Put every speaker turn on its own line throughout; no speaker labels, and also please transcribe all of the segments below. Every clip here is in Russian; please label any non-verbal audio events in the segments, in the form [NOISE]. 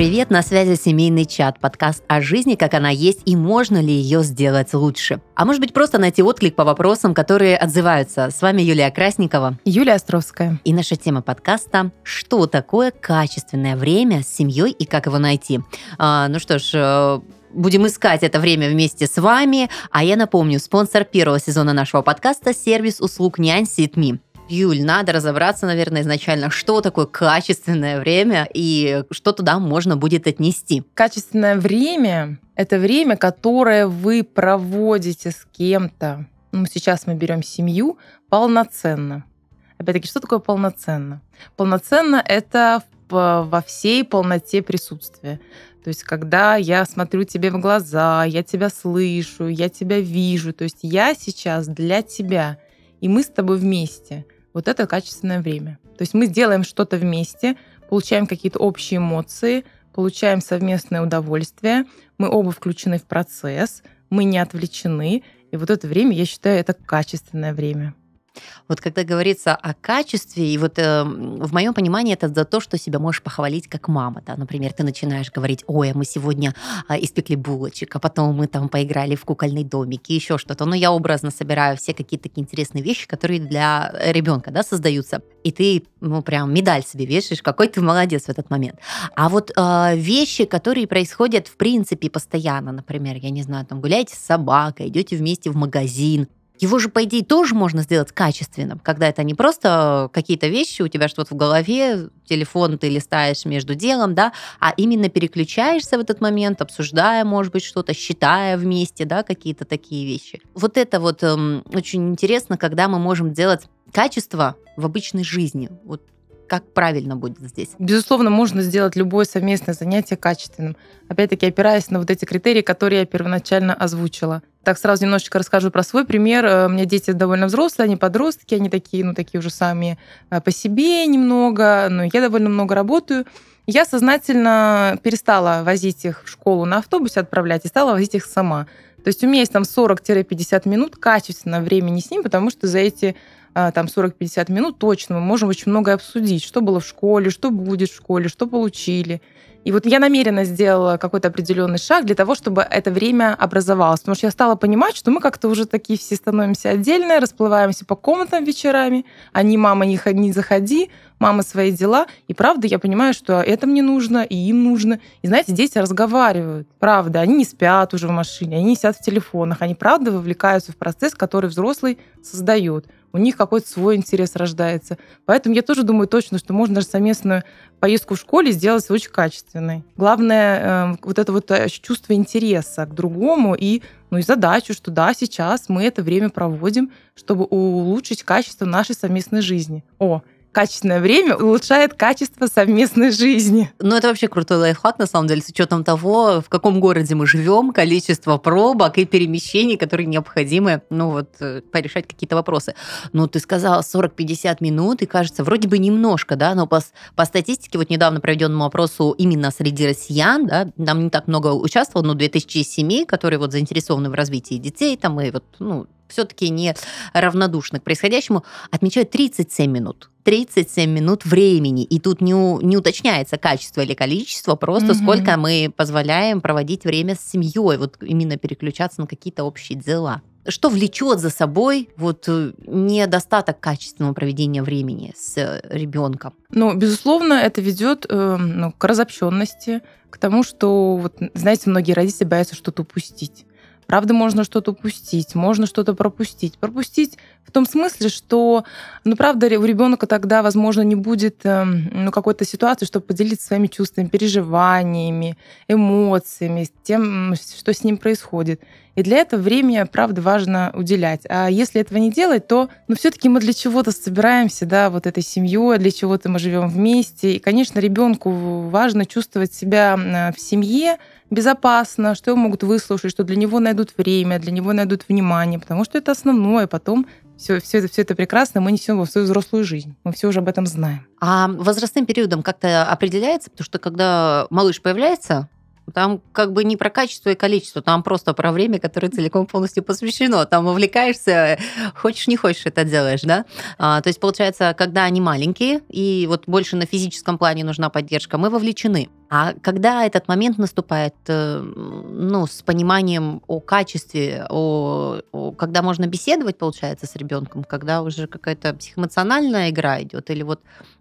привет! На связи семейный чат, подкаст о жизни, как она есть и можно ли ее сделать лучше. А может быть просто найти отклик по вопросам, которые отзываются. С вами Юлия Красникова.
Юлия Островская.
И наша тема подкаста «Что такое качественное время с семьей и как его найти?» а, Ну что ж, э, будем искать это время вместе с вами. А я напомню, спонсор первого сезона нашего подкаста – сервис услуг нянь Ситми. Юль, надо разобраться, наверное, изначально, что такое качественное время и что туда можно будет отнести.
Качественное время — это время, которое вы проводите с кем-то. Ну, сейчас мы берем семью полноценно. Опять-таки, что такое полноценно? Полноценно — это во всей полноте присутствия. То есть, когда я смотрю тебе в глаза, я тебя слышу, я тебя вижу. То есть, я сейчас для тебя, и мы с тобой вместе — вот это качественное время. То есть мы сделаем что-то вместе, получаем какие-то общие эмоции, получаем совместное удовольствие, мы оба включены в процесс, мы не отвлечены, и вот это время, я считаю, это качественное время.
Вот когда говорится о качестве, и вот э, в моем понимании это за то, что себя можешь похвалить как мама. Да? Например, ты начинаешь говорить, ой, а мы сегодня э, испекли булочек, а потом мы там поиграли в кукольный домик и еще что-то. Но я образно собираю все какие-то такие интересные вещи, которые для ребенка да, создаются. И ты ну, прям медаль себе вешаешь, какой ты молодец в этот момент. А вот э, вещи, которые происходят в принципе постоянно, например, я не знаю, там гуляете с собакой, идете вместе в магазин, его же, по идее, тоже можно сделать качественным, когда это не просто какие-то вещи у тебя что-то в голове, телефон ты листаешь между делом, да, а именно переключаешься в этот момент, обсуждая, может быть, что-то, считая вместе, да, какие-то такие вещи. Вот это вот эм, очень интересно, когда мы можем делать качество в обычной жизни. Вот как правильно будет здесь?
Безусловно, можно сделать любое совместное занятие качественным. Опять-таки, опираясь на вот эти критерии, которые я первоначально озвучила. Так, сразу немножечко расскажу про свой пример. Э, у меня дети довольно взрослые, они подростки, они такие, ну, такие уже сами э, по себе немного, но я довольно много работаю. Я сознательно перестала возить их в школу на автобусе, отправлять, и стала возить их сама. То есть у меня есть там 40-50 минут качественного времени с ним, потому что за эти а, там 40-50 минут точно мы можем очень многое обсудить, что было в школе, что будет в школе, что получили. И вот я намеренно сделала какой-то определенный шаг для того, чтобы это время образовалось. Потому что я стала понимать, что мы как-то уже такие все становимся отдельно, расплываемся по комнатам вечерами. Они, мама, не, не заходи, мама свои дела. И правда, я понимаю, что это мне нужно, и им нужно. И знаете, дети разговаривают. Правда, они не спят уже в машине, они не сидят в телефонах. Они правда вовлекаются в процесс, который взрослый создает у них какой-то свой интерес рождается. Поэтому я тоже думаю точно, что можно даже совместную поездку в школе сделать очень качественной. Главное, э, вот это вот э, чувство интереса к другому и, ну, и задачу, что да, сейчас мы это время проводим, чтобы улучшить качество нашей совместной жизни. О, качественное время улучшает качество совместной жизни.
Ну, это вообще крутой лайфхак, на самом деле, с учетом того, в каком городе мы живем, количество пробок и перемещений, которые необходимы, ну, вот, э, порешать какие-то вопросы. Ну, ты сказала 40-50 минут, и кажется, вроде бы немножко, да, но по, по статистике, вот недавно проведенному опросу именно среди россиян, да, там не так много участвовало, но 2000 семей, которые вот заинтересованы в развитии детей, там, и вот, ну, все-таки не равнодушны к происходящему, отмечают 37 минут. 37 минут времени. И тут не, не уточняется качество или количество, просто mm сколько мы позволяем проводить время с семьей, вот именно переключаться на какие-то общие дела. Что влечет за собой вот э, недостаток качественного проведения времени с э, ребенком?
Ну, безусловно, это ведет э, ну, к разобщенности, к тому, что, вот, знаете, многие родители боятся что-то упустить. Правда, можно что-то упустить, можно что-то пропустить. Пропустить в том смысле, что, ну, правда, у ребенка тогда, возможно, не будет эм, ну, какой-то ситуации, чтобы поделиться своими чувствами, переживаниями, эмоциями, тем, что с ним происходит. И для этого время, правда, важно уделять. А если этого не делать, то, ну, все-таки мы для чего-то собираемся, да, вот этой семьей, для чего-то мы живем вместе. И, конечно, ребенку важно чувствовать себя в семье, безопасно, что его могут выслушать, что для него найдут время, для него найдут внимание, потому что это основное. Потом все, все, это, все это прекрасно мы несем во свою взрослую жизнь. Мы все уже об этом знаем.
А возрастным периодом как-то определяется? Потому что когда малыш появляется, там как бы не про качество и количество, там просто про время, которое целиком полностью посвящено. Там увлекаешься, хочешь не хочешь это делаешь, да? А, то есть получается, когда они маленькие и вот больше на физическом плане нужна поддержка, мы вовлечены. А когда этот момент наступает, э, ну, с пониманием о качестве, о, о, когда можно беседовать, получается, с ребенком, когда уже какая-то психоэмоциональная игра идет, или вот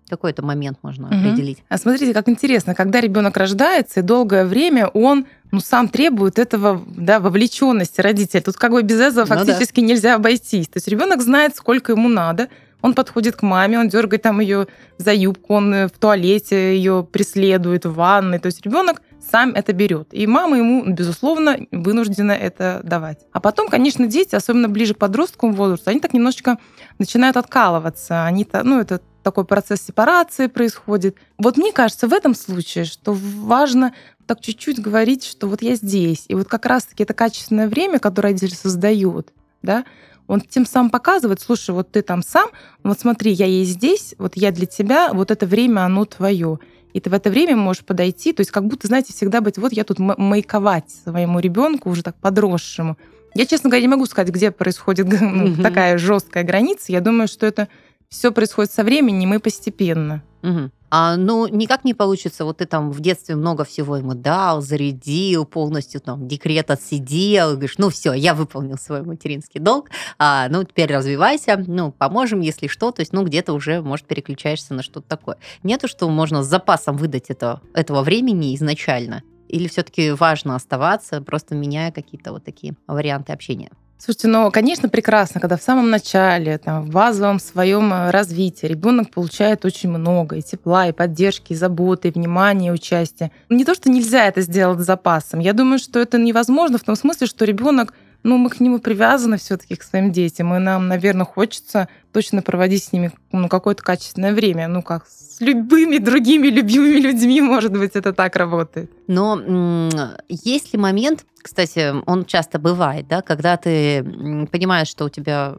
какой-то момент можно угу. определить?
А смотрите, как интересно, когда ребенок рождается, и долгое время он ну, сам требует этого, да, вовлеченности родителей. Тут как бы без этого ну, фактически да. нельзя обойтись. То есть ребенок знает, сколько ему надо, он подходит к маме, он дергает там ее за юбку, он э, в туалете ее преследует, в ванной. То есть ребенок сам это берет. И мама ему, безусловно, вынуждена это давать. А потом, конечно, дети, особенно ближе к подростковому возрасту, они так немножечко начинают откалываться. Они, ну, это такой процесс сепарации происходит. Вот мне кажется, в этом случае, что важно так чуть-чуть говорить, что вот я здесь. И вот как раз-таки это качественное время, которое родители создают, да, он тем самым показывает, слушай, вот ты там сам, вот смотри, я есть здесь, вот я для тебя, вот это время, оно твое. И ты в это время можешь подойти, то есть как будто, знаете, всегда быть, вот я тут маяковать своему ребенку уже так подросшему. Я, честно говоря, не могу сказать, где происходит ну, угу. такая жесткая граница. Я думаю, что это все происходит со временем и постепенно.
Угу. А, ну, никак не получится. Вот ты там в детстве много всего ему дал, зарядил, полностью там декрет отсидел, говоришь, ну все, я выполнил свой материнский долг, а, ну теперь развивайся, ну поможем, если что, то есть, ну где-то уже, может, переключаешься на что-то такое. Нету, что можно с запасом выдать это, этого времени изначально? Или все-таки важно оставаться, просто меняя какие-то вот такие варианты общения?
Слушайте, ну, конечно, прекрасно, когда в самом начале, там, в базовом своем э, развитии ребенок получает очень много и тепла, и поддержки, и заботы, и внимания, и участия. Не то, что нельзя это сделать с запасом. Я думаю, что это невозможно в том смысле, что ребенок ну, мы к нему привязаны все-таки к своим детям, и нам, наверное, хочется точно проводить с ними ну, какое-то качественное время. Ну, как с любыми другими любимыми людьми, может быть, это так работает.
Но есть ли момент, кстати, он часто бывает, да, когда ты понимаешь, что у тебя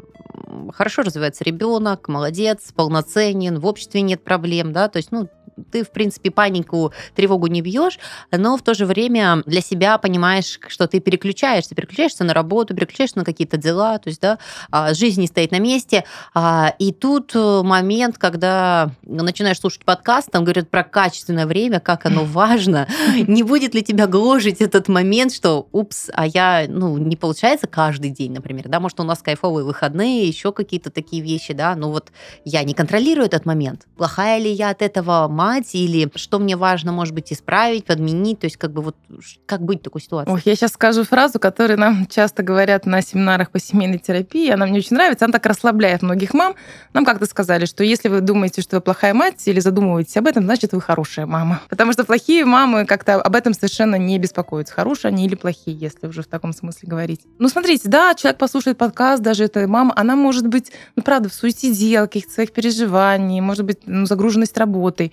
хорошо развивается ребенок, молодец, полноценен, в обществе нет проблем, да, то есть, ну, ты, в принципе, панику, тревогу не бьешь, но в то же время для себя понимаешь, что ты переключаешься, переключаешься на работу, переключаешься на какие-то дела, то есть, да, а, жизнь не стоит на месте. А, и тут э, момент, когда начинаешь слушать подкаст, там говорят про качественное время, как оно [LAUGHS] важно, не будет ли тебя гложить этот момент, что, упс, а я, ну, не получается каждый день, например, да, может, у нас кайфовые выходные, еще какие-то такие вещи, да, но вот я не контролирую этот момент. Плохая ли я от этого сломать, или что мне важно, может быть, исправить, подменить, то есть как бы вот как быть в такой ситуации?
Ох, я сейчас скажу фразу, которую нам [LAUGHS] часто говорят на семинарах по семейной терапии, она мне очень нравится, она так расслабляет многих мам. Нам как-то сказали, что если вы думаете, что вы плохая мать или задумываетесь об этом, значит, вы хорошая мама. [LAUGHS] Потому что плохие мамы как-то об этом совершенно не беспокоятся, хорошие они или плохие, если уже в таком смысле говорить. Ну, смотрите, да, человек послушает подкаст, даже эта мама, она может быть, ну, правда, в суете дел, каких-то своих переживаний, может быть, ну, загруженность работой.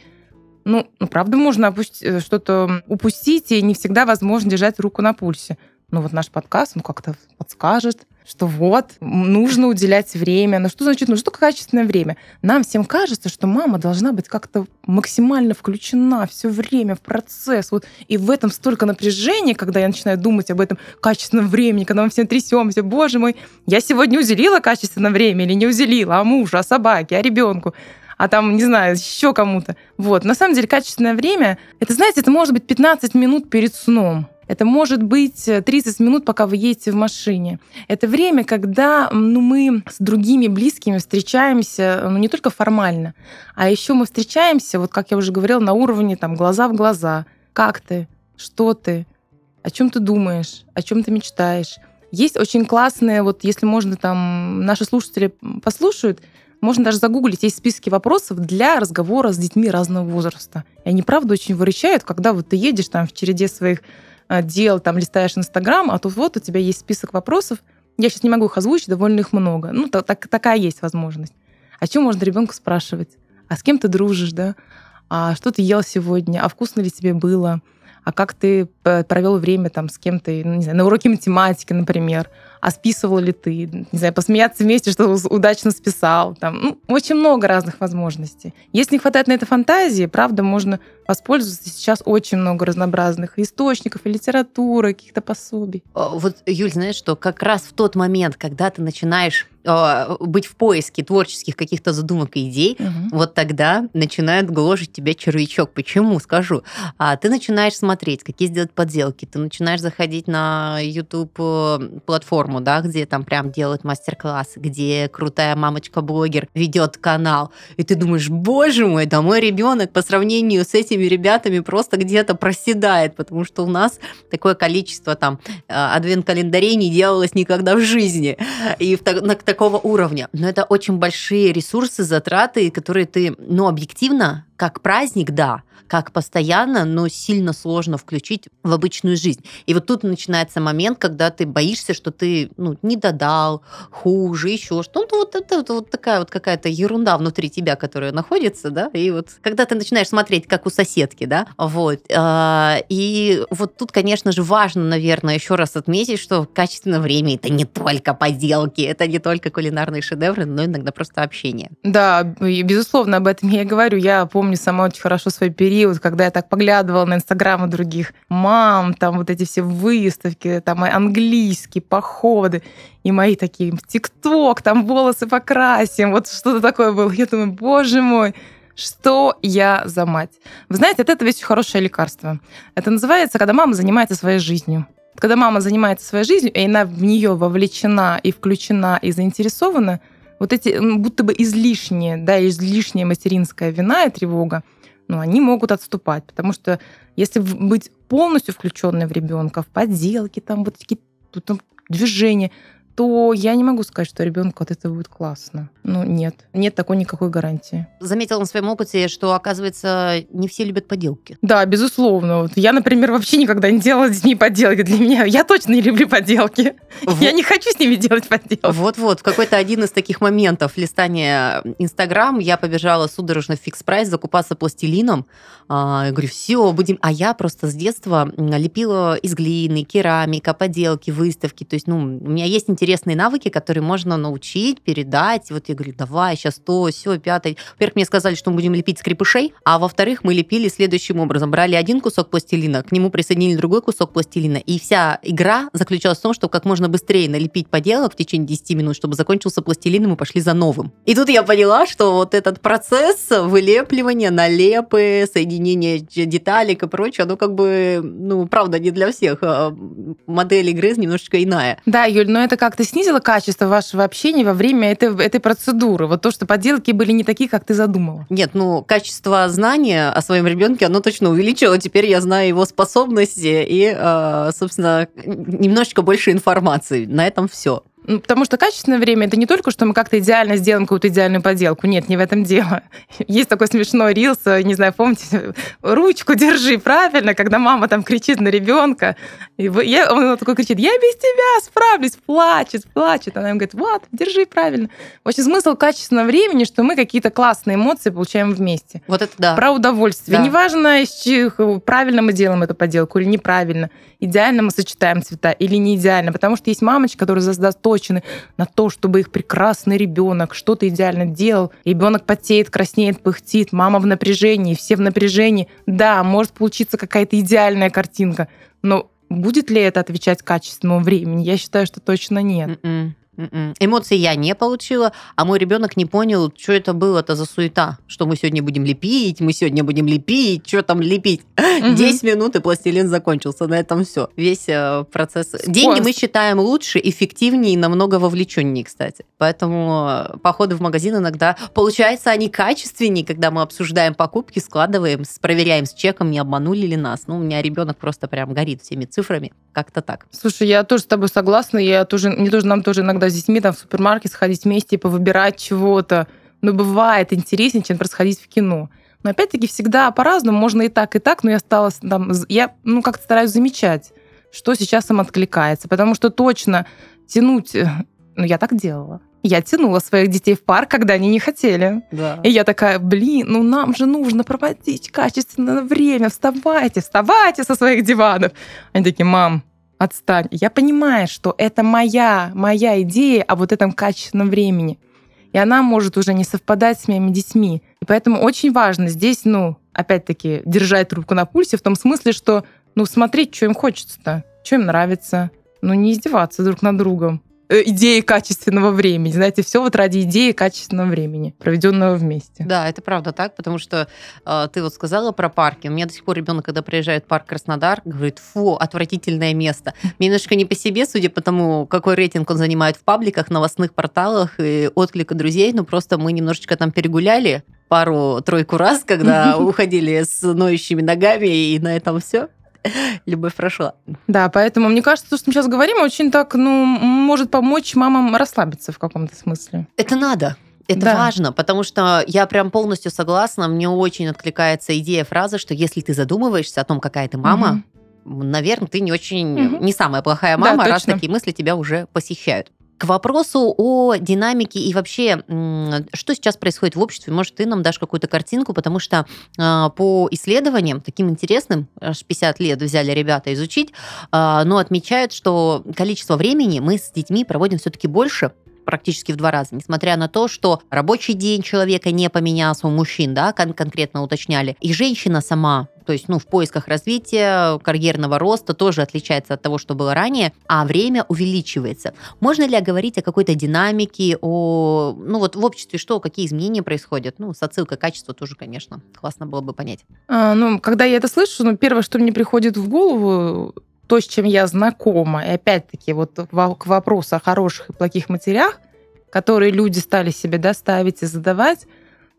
Ну, ну правда, можно э, что-то упустить, и не всегда возможно держать руку на пульсе. Ну, вот наш подкаст, он как-то подскажет, что вот, нужно уделять время. Но что значит, ну что качественное время? Нам всем кажется, что мама должна быть как-то максимально включена все время в процесс. Вот. И в этом столько напряжения, когда я начинаю думать об этом качественном времени, когда мы все трясемся. Боже мой, я сегодня уделила качественное время или не уделила? А мужу, а собаке, а ребенку? А там, не знаю, еще кому-то. Вот. На самом деле, качественное время, это, знаете, это может быть 15 минут перед сном. Это может быть 30 минут, пока вы едете в машине. Это время, когда ну, мы с другими близкими встречаемся ну, не только формально, а еще мы встречаемся, вот как я уже говорила, на уровне там, глаза в глаза. Как ты? Что ты? О чем ты думаешь? О чем ты мечтаешь? Есть очень классные, вот если можно там наши слушатели послушают, можно даже загуглить, есть списки вопросов для разговора с детьми разного возраста. И они, правда, очень выручают, когда вот ты едешь там в череде своих а, дел, там листаешь Инстаграм, а тут вот у тебя есть список вопросов. Я сейчас не могу их озвучить, довольно их много. Ну, так, так, такая есть возможность. О чем можно ребенку спрашивать? А с кем ты дружишь, да? А что ты ел сегодня? А вкусно ли тебе было? А как ты провел время там с кем-то, ну, не знаю, на уроке математики, например? А списывал ли ты, не знаю, посмеяться вместе, что удачно списал. Там, ну, очень много разных возможностей. Если не хватает на это фантазии, правда, можно воспользоваться сейчас очень много разнообразных источников и литературы, каких-то пособий.
Вот, Юль, знаешь, что как раз в тот момент, когда ты начинаешь э, быть в поиске творческих каких-то задумок и идей, угу. вот тогда начинает гложить тебя червячок. Почему? Скажу. А ты начинаешь смотреть, какие сделать подделки, ты начинаешь заходить на YouTube э, да, где там прям делают мастер-классы, где крутая мамочка-блогер ведет канал, и ты думаешь, боже мой, да мой ребенок по сравнению с этими ребятами просто где-то проседает, потому что у нас такое количество там э, адвент-календарей не делалось никогда в жизни. И в, на, такого уровня. Но это очень большие ресурсы, затраты, которые ты, ну, объективно как праздник, да, как постоянно, но сильно сложно включить в обычную жизнь. И вот тут начинается момент, когда ты боишься, что ты ну, не додал, хуже, еще что-то. Вот это вот, вот такая вот какая-то ерунда внутри тебя, которая находится, да, и вот когда ты начинаешь смотреть, как у соседки, да, вот. А, и вот тут, конечно же, важно, наверное, еще раз отметить, что качественное время это не только поделки, это не только кулинарные шедевры, но иногда просто общение.
Да, безусловно, об этом я и говорю. Я помню сама очень хорошо свой период, когда я так поглядывала на инстаграмы других мам, там вот эти все выставки, там английские походы, и мои такие, ТикТок, там волосы покрасим, вот что-то такое было. Я думаю, боже мой, что я за мать? Вы знаете, это ведь хорошее лекарство. Это называется, когда мама занимается своей жизнью. Когда мама занимается своей жизнью, и она в нее вовлечена и включена и заинтересована – вот эти будто бы излишние, да, излишняя материнская вина и тревога, ну, они могут отступать, потому что если быть полностью включенной в ребенка, в поделки, там вот такие тут там, движения, то я не могу сказать, что ребенку от этого будет классно. Ну, нет. Нет такой никакой гарантии.
Заметила на своем опыте, что, оказывается, не все любят поделки.
Да, безусловно. Вот я, например, вообще никогда не делала с детьми поделки. Для меня я точно не люблю поделки. Вот. Я не хочу с ними делать поделки.
Вот-вот. В какой-то один из таких моментов листания Инстаграм я побежала судорожно в фикс прайс закупаться пластилином. А, говорю, все, будем... А я просто с детства лепила из глины, керамика, поделки, выставки. То есть, ну, у меня есть интерес интересные навыки, которые можно научить, передать. Вот я говорю, давай, сейчас то, все, пятое. Во-первых, мне сказали, что мы будем лепить скрипышей, а во-вторых, мы лепили следующим образом. Брали один кусок пластилина, к нему присоединили другой кусок пластилина, и вся игра заключалась в том, что как можно быстрее налепить поделок в течение 10 минут, чтобы закончился пластилин, и мы пошли за новым. И тут я поняла, что вот этот процесс вылепливания, налепы, соединения деталек и прочее, оно как бы, ну, правда, не для всех. А модель игры немножечко иная.
Да, Юль, но это как как-то снизило качество вашего общения во время этой, этой процедуры? Вот то, что поделки были не такие, как ты задумала.
Нет, ну, качество знания о своем ребенке, оно точно увеличило. Теперь я знаю его способности и, э, собственно, немножечко больше информации. На этом все.
Ну, потому что качественное время это не только, что мы как-то идеально сделаем какую-то идеальную поделку. Нет, не в этом дело. [LAUGHS] Есть такой смешной рилс, не знаю, помните, [LAUGHS] ручку держи правильно, когда мама там кричит на ребенка. И я, он такой кричит, я без тебя справлюсь, плачет, плачет. Она ему говорит, вот, держи правильно. В общем, смысл качественного времени, что мы какие-то классные эмоции получаем вместе.
Вот это да.
Про удовольствие. Да. Неважно, правильно мы делаем эту поделку или неправильно, идеально мы сочетаем цвета или не идеально, потому что есть мамочка, которая создаст то, заточены на то, чтобы их прекрасный ребенок что-то идеально делал. Ребенок потеет, краснеет, пыхтит, мама в напряжении, все в напряжении. Да, может получиться какая-то идеальная картинка, но будет ли это отвечать качественному времени? Я считаю, что точно нет.
Mm-mm. М-м. Эмоции я не получила, а мой ребенок не понял, что это было-то за суета, что мы сегодня будем лепить, мы сегодня будем лепить, что там лепить. Угу. 10 минут и пластилин закончился, на этом все. Весь э, процесс. Деньги мы считаем лучше, эффективнее и намного вовлеченнее, кстати. Поэтому э, походы в магазин иногда, получается, они качественнее, когда мы обсуждаем покупки, складываем, проверяем с чеком, не обманули ли нас. Ну, у меня ребенок просто прям горит всеми цифрами, как-то так.
Слушай, я тоже с тобой согласна, я тоже, мне тоже, нам тоже иногда с детьми там в супермаркет сходить вместе и повыбирать чего-то. Но бывает интереснее, чем просто сходить в кино. Но опять-таки всегда по-разному, можно и так, и так, но я стала там, я ну как-то стараюсь замечать, что сейчас им откликается, потому что точно тянуть, э, ну я так делала. Я тянула своих детей в парк, когда они не хотели. Да. И я такая, блин, ну нам же нужно проводить качественное время, вставайте, вставайте со своих диванов. Они такие, мам, отстань. Я понимаю, что это моя, моя идея о вот этом качественном времени. И она может уже не совпадать с моими детьми. И поэтому очень важно здесь, ну, опять-таки, держать трубку на пульсе в том смысле, что, ну, смотреть, что им хочется-то, что им нравится. Ну, не издеваться друг над другом. Э, идеи качественного времени. Знаете, все вот ради идеи качественного времени, проведенного вместе.
Да, это правда так, потому что э, ты вот сказала про парки. У меня до сих пор ребенок, когда приезжает в парк Краснодар, говорит, фу, отвратительное место. Мне [LAUGHS] немножко не по себе, судя по тому, какой рейтинг он занимает в пабликах, новостных порталах и отклика друзей, но просто мы немножечко там перегуляли пару-тройку раз, [LAUGHS] когда [LAUGHS] уходили с ноющими ногами, и на этом все. [LAUGHS] любовь прошла.
Да, поэтому мне кажется, то, что мы сейчас говорим, очень так, ну, может помочь мамам расслабиться в каком-то смысле.
Это надо. Это да. важно, потому что я прям полностью согласна. Мне очень откликается идея фразы, что если ты задумываешься о том, какая ты мама, угу. наверное, ты не очень, угу. не самая плохая мама, да, раз такие мысли тебя уже посещают. К вопросу о динамике и вообще, что сейчас происходит в обществе, может, ты нам дашь какую-то картинку, потому что а, по исследованиям, таким интересным, аж 50 лет взяли ребята изучить, а, но отмечают, что количество времени мы с детьми проводим все-таки больше, практически в два раза, несмотря на то, что рабочий день человека не поменялся у мужчин, да, кон- конкретно уточняли, и женщина сама то есть, ну, в поисках развития, карьерного роста тоже отличается от того, что было ранее, а время увеличивается. Можно ли говорить о какой-то динамике, о, ну, вот в обществе что, какие изменения происходят? Ну, с отсылкой качества тоже, конечно, классно было бы понять.
А, ну, когда я это слышу, ну, первое, что мне приходит в голову, то, с чем я знакома, и опять-таки вот к вопросу о хороших и плохих матерях, которые люди стали себе доставить и задавать,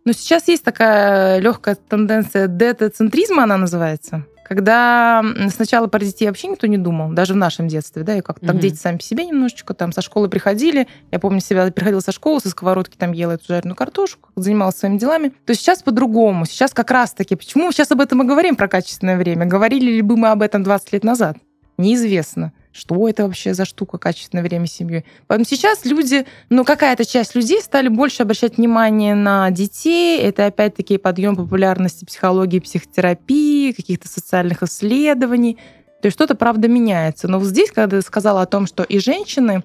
но сейчас есть такая легкая тенденция детоцентризма, она называется, когда сначала про детей вообще никто не думал, даже в нашем детстве, да, и как-то mm-hmm. так дети сами по себе немножечко там со школы приходили, я помню себя, приходила со школы, со сковородки там ела эту жареную картошку, занималась своими делами, то сейчас по-другому, сейчас как раз-таки, почему мы сейчас об этом и говорим, про качественное время, говорили ли бы мы об этом 20 лет назад? Неизвестно что это вообще за штука, качественное время с семьей. Поэтому сейчас люди, ну, какая-то часть людей стали больше обращать внимание на детей. Это, опять-таки, подъем популярности психологии, психотерапии, каких-то социальных исследований. То есть что-то, правда, меняется. Но вот здесь, когда ты сказала о том, что и женщины,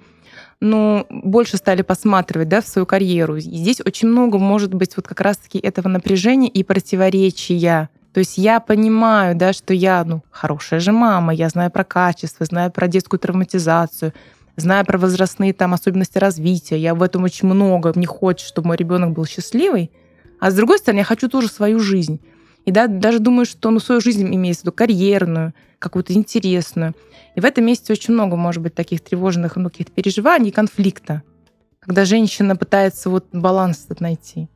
ну, больше стали посматривать, да, в свою карьеру. И здесь очень много может быть вот как раз-таки этого напряжения и противоречия то есть я понимаю, да, что я, ну, хорошая же мама, я знаю про качество, знаю про детскую травматизацию, знаю про возрастные там особенности развития, я в этом очень много, мне хочется, чтобы мой ребенок был счастливый, а с другой стороны, я хочу тоже свою жизнь. И да, даже думаю, что ну, свою жизнь имеется в виду карьерную, какую-то интересную. И в этом месте очень много, может быть, таких тревожных ну, каких-то переживаний конфликта, когда женщина пытается вот баланс этот найти.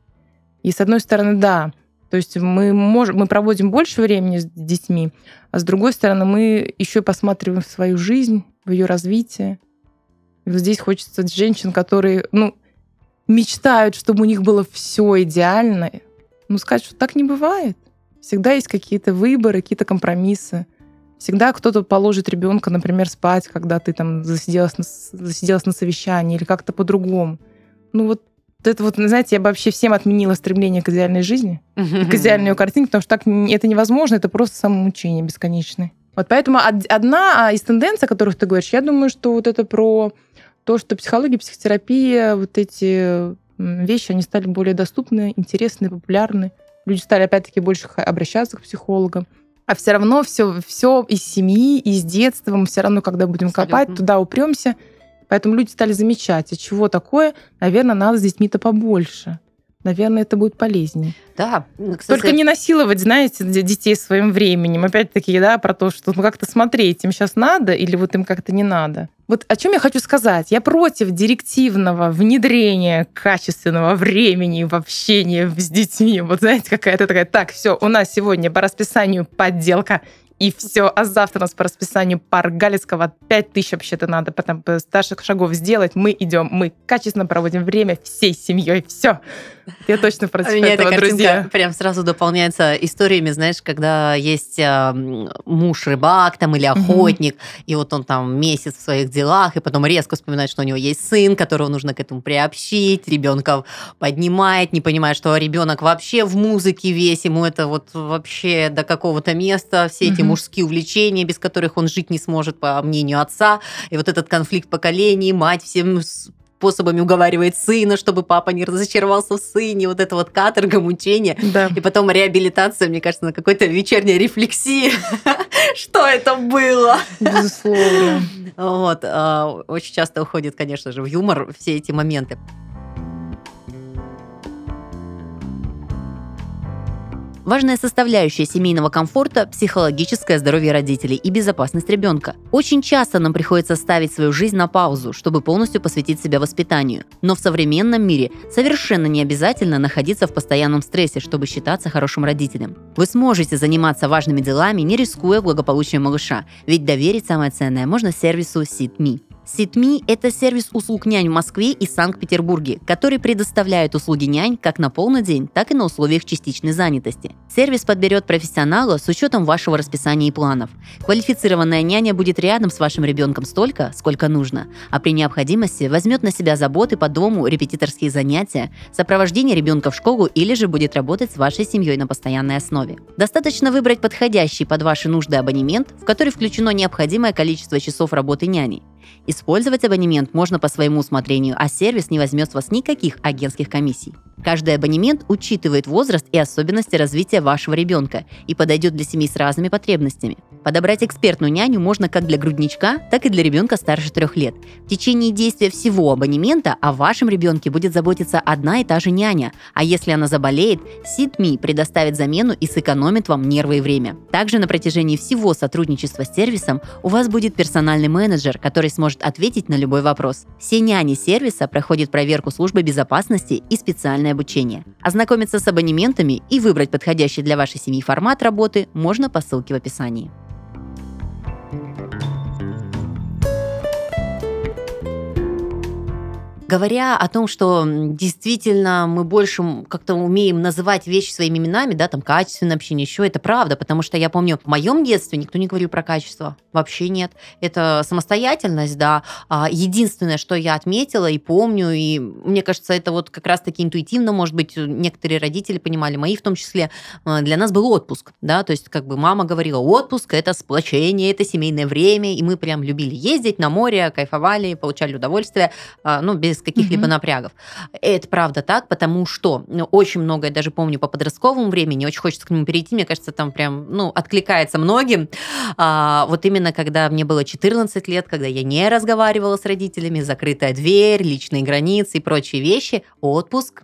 И с одной стороны, да, то есть мы, можем, мы проводим больше времени с детьми, а с другой стороны, мы еще посматриваем в свою жизнь, в ее развитие. И вот здесь хочется женщин, которые ну, мечтают, чтобы у них было все идеально. Ну, сказать, что так не бывает. Всегда есть какие-то выборы, какие-то компромиссы. Всегда кто-то положит ребенка, например, спать, когда ты там засиделась на, засиделась на совещании или как-то по-другому. Ну вот это вот, знаете, я бы вообще всем отменила стремление к идеальной жизни, к идеальной картинке, потому что так это невозможно, это просто самомучение бесконечное. Вот поэтому одна из тенденций, о которых ты говоришь, я думаю, что вот это про то, что психология, психотерапия, вот эти вещи, они стали более доступны, интересны, популярны. Люди стали, опять-таки, больше обращаться к психологам. А все равно все, все из семьи, из детства, мы все равно, когда будем Абсолютно. копать, туда упремся. Поэтому люди стали замечать, а чего такое, наверное, надо с детьми-то побольше. Наверное, это будет полезнее.
Да.
Кстати... Только не насиловать, знаете, детей своим временем. Опять-таки, да, про то, что ну, как-то смотреть, им сейчас надо или вот им как-то не надо. Вот о чем я хочу сказать. Я против директивного внедрения качественного времени в общение с детьми. Вот знаете, какая-то такая, так, все, у нас сегодня по расписанию подделка и все. А завтра у нас по расписанию пар Галицкого 5 тысяч вообще-то надо потом старших шагов сделать. Мы идем, мы качественно проводим время всей семьей. Все. Я точно против
У меня эта
этого,
картинка
друзья.
прям сразу дополняется историями, знаешь, когда есть а, м, муж-рыбак там или охотник, и вот он там месяц в своих делах, и потом резко вспоминает, что у него есть сын, которого нужно к этому приобщить, ребенка поднимает, не понимает, что ребенок вообще в музыке весь, ему это вот вообще до какого-то места, все эти мужские увлечения, без которых он жить не сможет, по мнению отца, и вот этот конфликт поколений, мать всем способами уговаривает сына, чтобы папа не разочаровался в сыне, вот это вот каторга, мучение.
Да.
И потом реабилитация, мне кажется, на какой-то вечерней рефлексии. [LAUGHS] Что это было?
Безусловно.
Вот. а, Очень часто уходит, конечно же, в юмор все эти моменты. Важная составляющая семейного комфорта – психологическое здоровье родителей и безопасность ребенка. Очень часто нам приходится ставить свою жизнь на паузу, чтобы полностью посвятить себя воспитанию. Но в современном мире совершенно не обязательно находиться в постоянном стрессе, чтобы считаться хорошим родителем. Вы сможете заниматься важными делами, не рискуя благополучием малыша, ведь доверить самое ценное можно сервису SitMe. SitMe – это сервис услуг нянь в Москве и Санкт-Петербурге, который предоставляет услуги нянь как на полный день, так и на условиях частичной занятости. Сервис подберет профессионала с учетом вашего расписания и планов. Квалифицированная няня будет рядом с вашим ребенком столько, сколько нужно, а при необходимости возьмет на себя заботы по дому, репетиторские занятия, сопровождение ребенка в школу или же будет работать с вашей семьей на постоянной основе. Достаточно выбрать подходящий под ваши нужды абонемент, в который включено необходимое количество часов работы няни. Использовать абонемент можно по своему усмотрению, а сервис не возьмет с вас никаких агентских комиссий. Каждый абонемент учитывает возраст и особенности развития вашего ребенка и подойдет для семей с разными потребностями. Подобрать экспертную няню можно как для грудничка, так и для ребенка старше трех лет. В течение действия всего абонемента о вашем ребенке будет заботиться одна и та же няня, а если она заболеет, SitMe предоставит замену и сэкономит вам нервы и время. Также на протяжении всего сотрудничества с сервисом у вас будет персональный менеджер, который сможет ответить на любой вопрос. Все няни сервиса проходят проверку службы безопасности и специальное обучение. Ознакомиться с абонементами и выбрать подходящий для вашей семьи формат работы можно по ссылке в описании. Говоря о том, что действительно мы больше как-то умеем называть вещи своими именами, да, там качественное общение, еще это правда, потому что я помню, в моем детстве никто не говорил про качество, вообще нет. Это самостоятельность, да. А, Единственное, что я отметила и помню, и мне кажется, это вот как раз-таки интуитивно, может быть, некоторые родители понимали, мои в том числе, э, для нас был отпуск, да, то есть как бы мама говорила, отпуск – это сплочение, это семейное время, и мы прям любили ездить на море, кайфовали, получали удовольствие, а, ну, без каких-либо
Мгм.
напрягов. Это правда так, потому что ну, очень много, я даже помню по подростковому времени, очень хочется к нему перейти, мне кажется, там прям, ну, откликается многим. А, вот именно когда мне было 14 лет, когда я не разговаривала с родителями, закрытая дверь, личные границы и прочие вещи, отпуск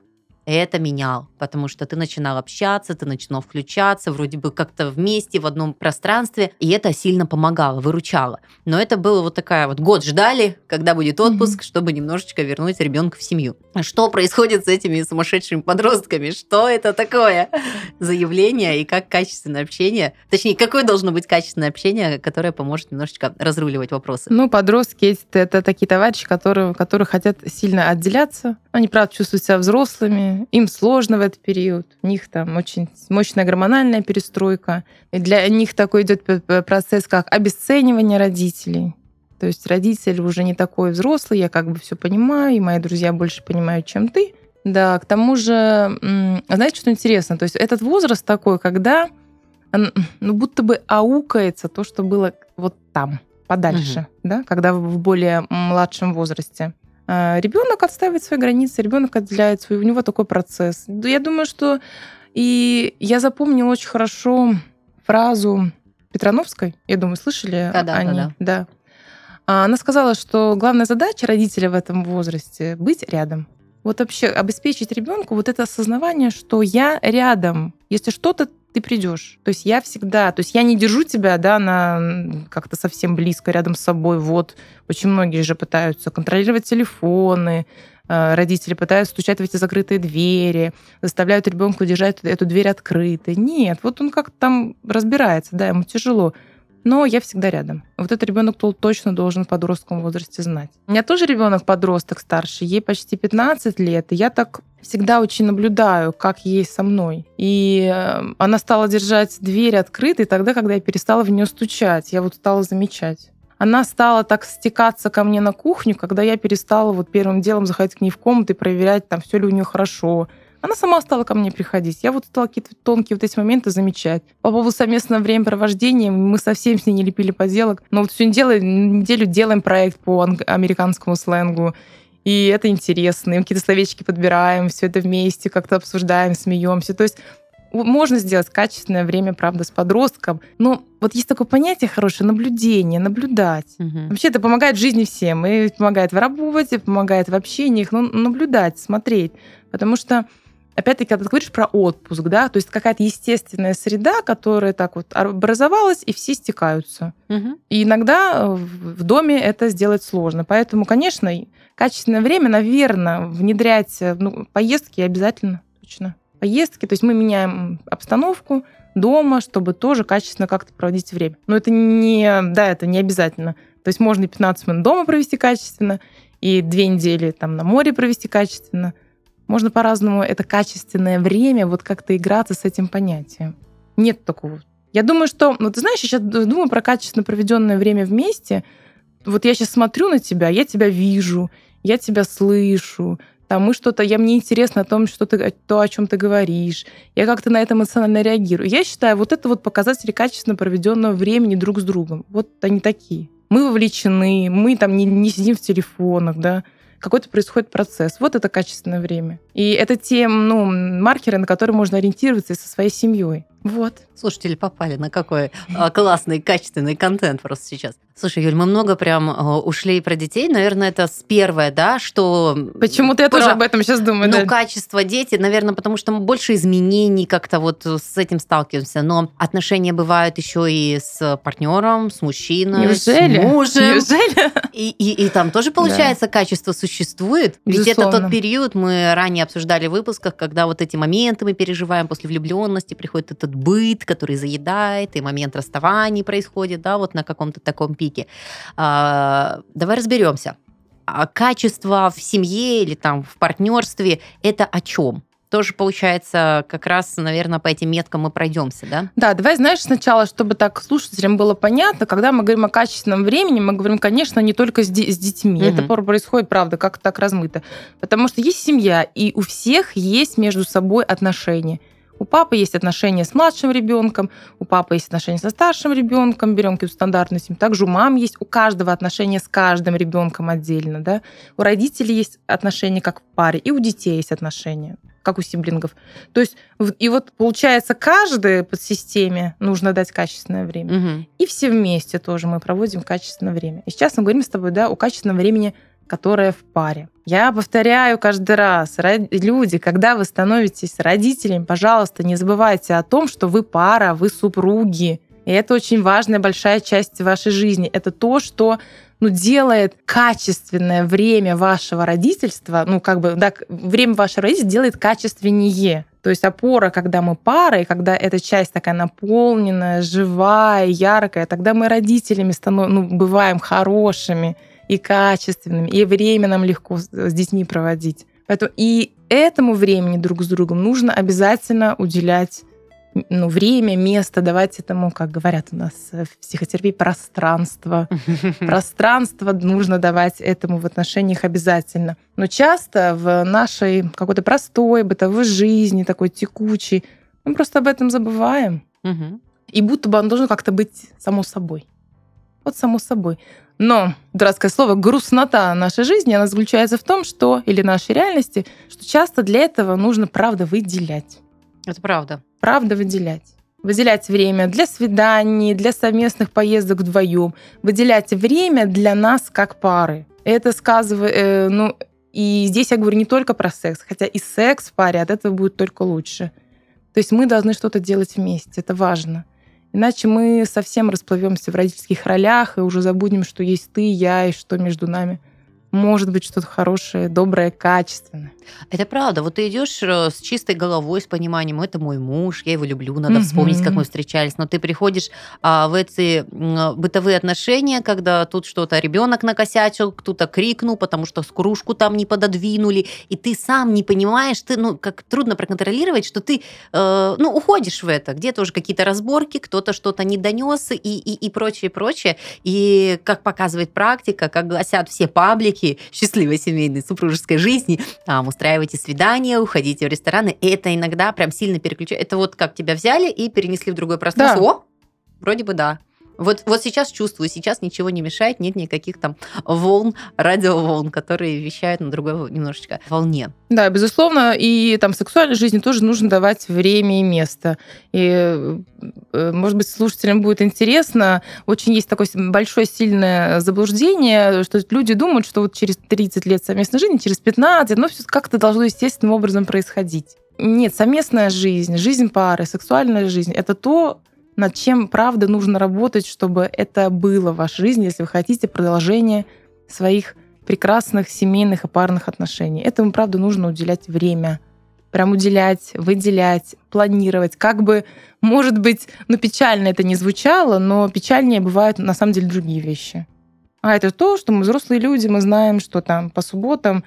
это менял, потому что ты начинал общаться, ты начинал включаться, вроде бы как-то вместе в одном пространстве, и это сильно помогало, выручало. Но это было вот такая вот год ждали, когда будет отпуск, чтобы немножечко вернуть ребенка в семью. Что происходит с этими сумасшедшими подростками? Что это такое? [LAUGHS] Заявление и как качественное общение, точнее, какое должно быть качественное общение, которое поможет немножечко разруливать вопросы?
Ну, подростки это такие товарищи, которые, которые хотят сильно отделяться. Они, правда, чувствуют себя взрослыми, им сложно в этот период. У них там очень мощная гормональная перестройка. И для них такой идет процесс, как обесценивание родителей. То есть родитель уже не такой взрослый, я как бы все понимаю, и мои друзья больше понимают, чем ты. Да, к тому же, м, знаете, что интересно? То есть этот возраст такой, когда ну, будто бы аукается то, что было вот там, подальше, да, когда в более младшем возрасте. Ребенок отстаивает свои границы, ребенок отделяет свой, у него такой процесс. Да, Я думаю, что и я запомнила очень хорошо фразу Петрановской. Я думаю, слышали
Да-да,
они?
да-да.
Да. А Она сказала, что главная задача родителя в этом возрасте быть рядом. Вот вообще обеспечить ребенку вот это осознавание, что я рядом. Если что-то, ты придешь. То есть я всегда, то есть я не держу тебя, да, на как-то совсем близко рядом с собой. Вот очень многие же пытаются контролировать телефоны, э, родители пытаются стучать в эти закрытые двери, заставляют ребенка держать эту дверь открытой. Нет, вот он как-то там разбирается, да, ему тяжело. Но я всегда рядом. Вот этот ребенок точно должен в подростковом возрасте знать. У меня тоже ребенок подросток старший, ей почти 15 лет, и я так всегда очень наблюдаю, как ей со мной. И э, она стала держать дверь открытой тогда, когда я перестала в нее стучать. Я вот стала замечать. Она стала так стекаться ко мне на кухню, когда я перестала вот первым делом заходить к ней в комнату и проверять, там все ли у нее хорошо, она сама стала ко мне приходить. Я вот стала какие-то тонкие вот эти моменты замечать. По поводу совместного времяпровождения мы совсем с ней не лепили поделок. Но вот всю неделю, неделю делаем проект по американскому сленгу. И это интересно. И какие-то словечки подбираем, все это вместе как-то обсуждаем, смеемся. То есть можно сделать качественное время, правда, с подростком. Но вот есть такое понятие хорошее наблюдение, наблюдать. Угу. Вообще это помогает жизни всем. И помогает в работе, помогает в общениях. Но наблюдать, смотреть. Потому что опять-таки, когда ты говоришь про отпуск, да, то есть какая-то естественная среда, которая так вот образовалась, и все стекаются. Угу. И иногда в доме это сделать сложно. Поэтому, конечно, качественное время, наверное, внедрять ну, поездки обязательно, точно. Поездки, то есть мы меняем обстановку дома, чтобы тоже качественно как-то проводить время. Но это не, да, это не обязательно. То есть можно и 15 минут дома провести качественно, и две недели там на море провести качественно – можно по-разному это качественное время вот как-то играться с этим понятием. Нет такого. Я думаю, что... Ну, ты знаешь, я сейчас думаю про качественно проведенное время вместе. Вот я сейчас смотрю на тебя, я тебя вижу, я тебя слышу, там мы что-то, я мне интересно о том, что ты, то, о чем ты говоришь, я как-то на это эмоционально реагирую. Я считаю, вот это вот показатели качественно проведенного времени друг с другом. Вот они такие. Мы вовлечены, мы там не, не сидим в телефонах, да, какой-то происходит процесс. Вот это качественное время. И это те ну, маркеры, на которые можно ориентироваться со своей семьей. Вот.
Слушатели попали на какой а, классный, качественный контент просто сейчас. Слушай, Юль, мы много прям а, ушли про детей. Наверное, это с первое, да, что...
Почему-то я про... тоже об этом сейчас думаю.
Ну,
да.
качество дети, наверное, потому что мы больше изменений как-то вот с этим сталкиваемся. Но отношения бывают еще и с партнером, с мужчиной,
Неужели?
с мужем.
Неужели?
И, и, и там тоже, получается, да. качество существует. Ведь это тот период, мы ранее обсуждали в выпусках, когда вот эти моменты мы переживаем после влюбленности, приходит этот быт, который заедает, и момент расставаний происходит, да, вот на каком-то таком пике. А, давай разберемся. А качество в семье или там в партнерстве это о чем? тоже получается как раз, наверное, по этим меткам мы пройдемся, да?
Да, давай, знаешь, сначала, чтобы так слушателям было понятно, когда мы говорим о качественном времени, мы говорим, конечно, не только с, с детьми. Угу. Это происходит, правда, как так размыто. Потому что есть семья, и у всех есть между собой отношения. У папы есть отношения с младшим ребенком, у папы есть отношения со старшим ребенком, берем какую-то стандартную семью. Также у мам есть, у каждого отношения с каждым ребенком отдельно. Да? У родителей есть отношения как в паре, и у детей есть отношения как у сиблингов. То есть, и вот получается, каждой подсистеме нужно дать качественное время. Угу. И все вместе тоже мы проводим качественное время. И сейчас мы говорим с тобой, да, о качественном времени которая в паре. Я повторяю каждый раз, люди, когда вы становитесь родителями, пожалуйста, не забывайте о том, что вы пара, вы супруги. И это очень важная большая часть вашей жизни. Это то, что ну, делает качественное время вашего родительства, ну, как бы, да, время вашего родительства делает качественнее. То есть опора, когда мы пара, и когда эта часть такая наполненная, живая, яркая, тогда мы родителями становим, ну, бываем хорошими и качественными, и время нам легко с детьми проводить. Поэтому и этому времени друг с другом нужно обязательно уделять ну, время, место, давать этому, как говорят у нас в психотерапии, пространство. [LAUGHS] Пространство нужно давать этому в отношениях обязательно. Но часто в нашей какой-то простой бытовой жизни, такой текучей, мы просто об этом забываем. И будто бы он должен как-то быть само собой. Вот само собой. Но, дурацкое слово, грустнота нашей жизни, она заключается в том, что, или нашей реальности, что часто для этого нужно, правда, выделять.
Это правда.
Правда выделять. Выделять время для свиданий, для совместных поездок вдвоем. Выделять время для нас как пары. Это сказывает, э, ну, и здесь я говорю не только про секс, хотя и секс в паре от этого будет только лучше. То есть мы должны что-то делать вместе, это важно. Иначе мы совсем расплывемся в родительских ролях и уже забудем, что есть ты, я и что между нами может быть что-то хорошее, доброе, качественное.
Это правда. Вот ты идешь э, с чистой головой, с пониманием, это мой муж, я его люблю, надо угу. вспомнить, как мы встречались. Но ты приходишь а, в эти бытовые отношения, когда тут что-то ребенок накосячил, кто-то крикнул, потому что кружку там не пододвинули, и ты сам не понимаешь, ты, ну, как трудно проконтролировать, что ты, э, ну, уходишь в это. Где-то уже какие-то разборки, кто-то что-то не донес и, и, и прочее, прочее. И как показывает практика, как гласят все паблики счастливой семейной супружеской жизни, там устраиваете свидания, уходите в рестораны. И это иногда прям сильно переключает. Это вот как тебя взяли и перенесли в другое пространство. Да. О, вроде бы да. Вот, вот сейчас чувствую, сейчас ничего не мешает, нет никаких там волн, радиоволн, которые вещают на другой немножечко волне.
Да, безусловно, и там сексуальной жизни тоже нужно давать время и место. И, э, может быть, слушателям будет интересно, очень есть такое большое сильное заблуждение, что люди думают, что вот через 30 лет совместной жизни, через 15, ну, все как-то должно естественным образом происходить. Нет, совместная жизнь, жизнь пары, сексуальная жизнь — это то, над чем, правда, нужно работать, чтобы это было в вашей жизни, если вы хотите продолжение своих прекрасных семейных и парных отношений. Этому, правда, нужно уделять время. Прям уделять, выделять, планировать. Как бы, может быть, ну, печально это не звучало, но печальнее бывают на самом деле другие вещи. А это то, что мы взрослые люди, мы знаем, что там по субботам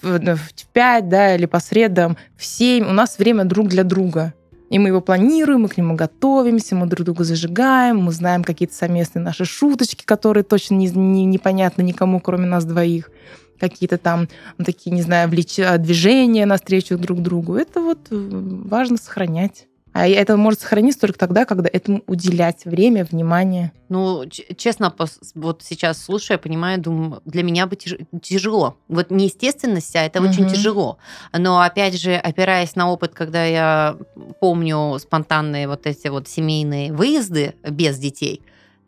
в 5, да, или по средам в 7 у нас время друг для друга. И мы его планируем, мы к нему готовимся, мы друг друга зажигаем, мы знаем какие-то совместные наши шуточки, которые точно не, не, непонятны никому, кроме нас двоих. Какие-то там ну, такие, не знаю, влеч... движения навстречу друг другу. Это вот э, важно сохранять. А это может сохраниться только тогда, когда этому уделять время, внимание.
Ну, честно, вот сейчас слушаю, я понимаю, думаю, для меня бы тяжело. Вот неестественность, а это угу. очень тяжело. Но опять же, опираясь на опыт, когда я помню спонтанные вот эти вот семейные выезды без детей,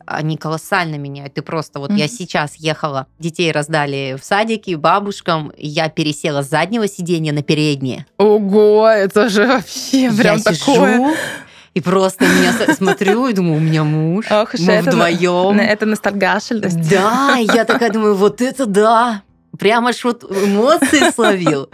они колоссально меняют. Ты просто вот mm-hmm. я сейчас ехала, детей раздали в садике бабушкам, я пересела с заднего сиденья на переднее.
Ого, это же вообще прям я такое. Сижу,
и просто меня смотрю и думаю, у меня муж, Ох, мы это вдвоем.
Это ностальгашельность.
Да, я такая думаю, вот это да, прямо аж вот эмоции словил.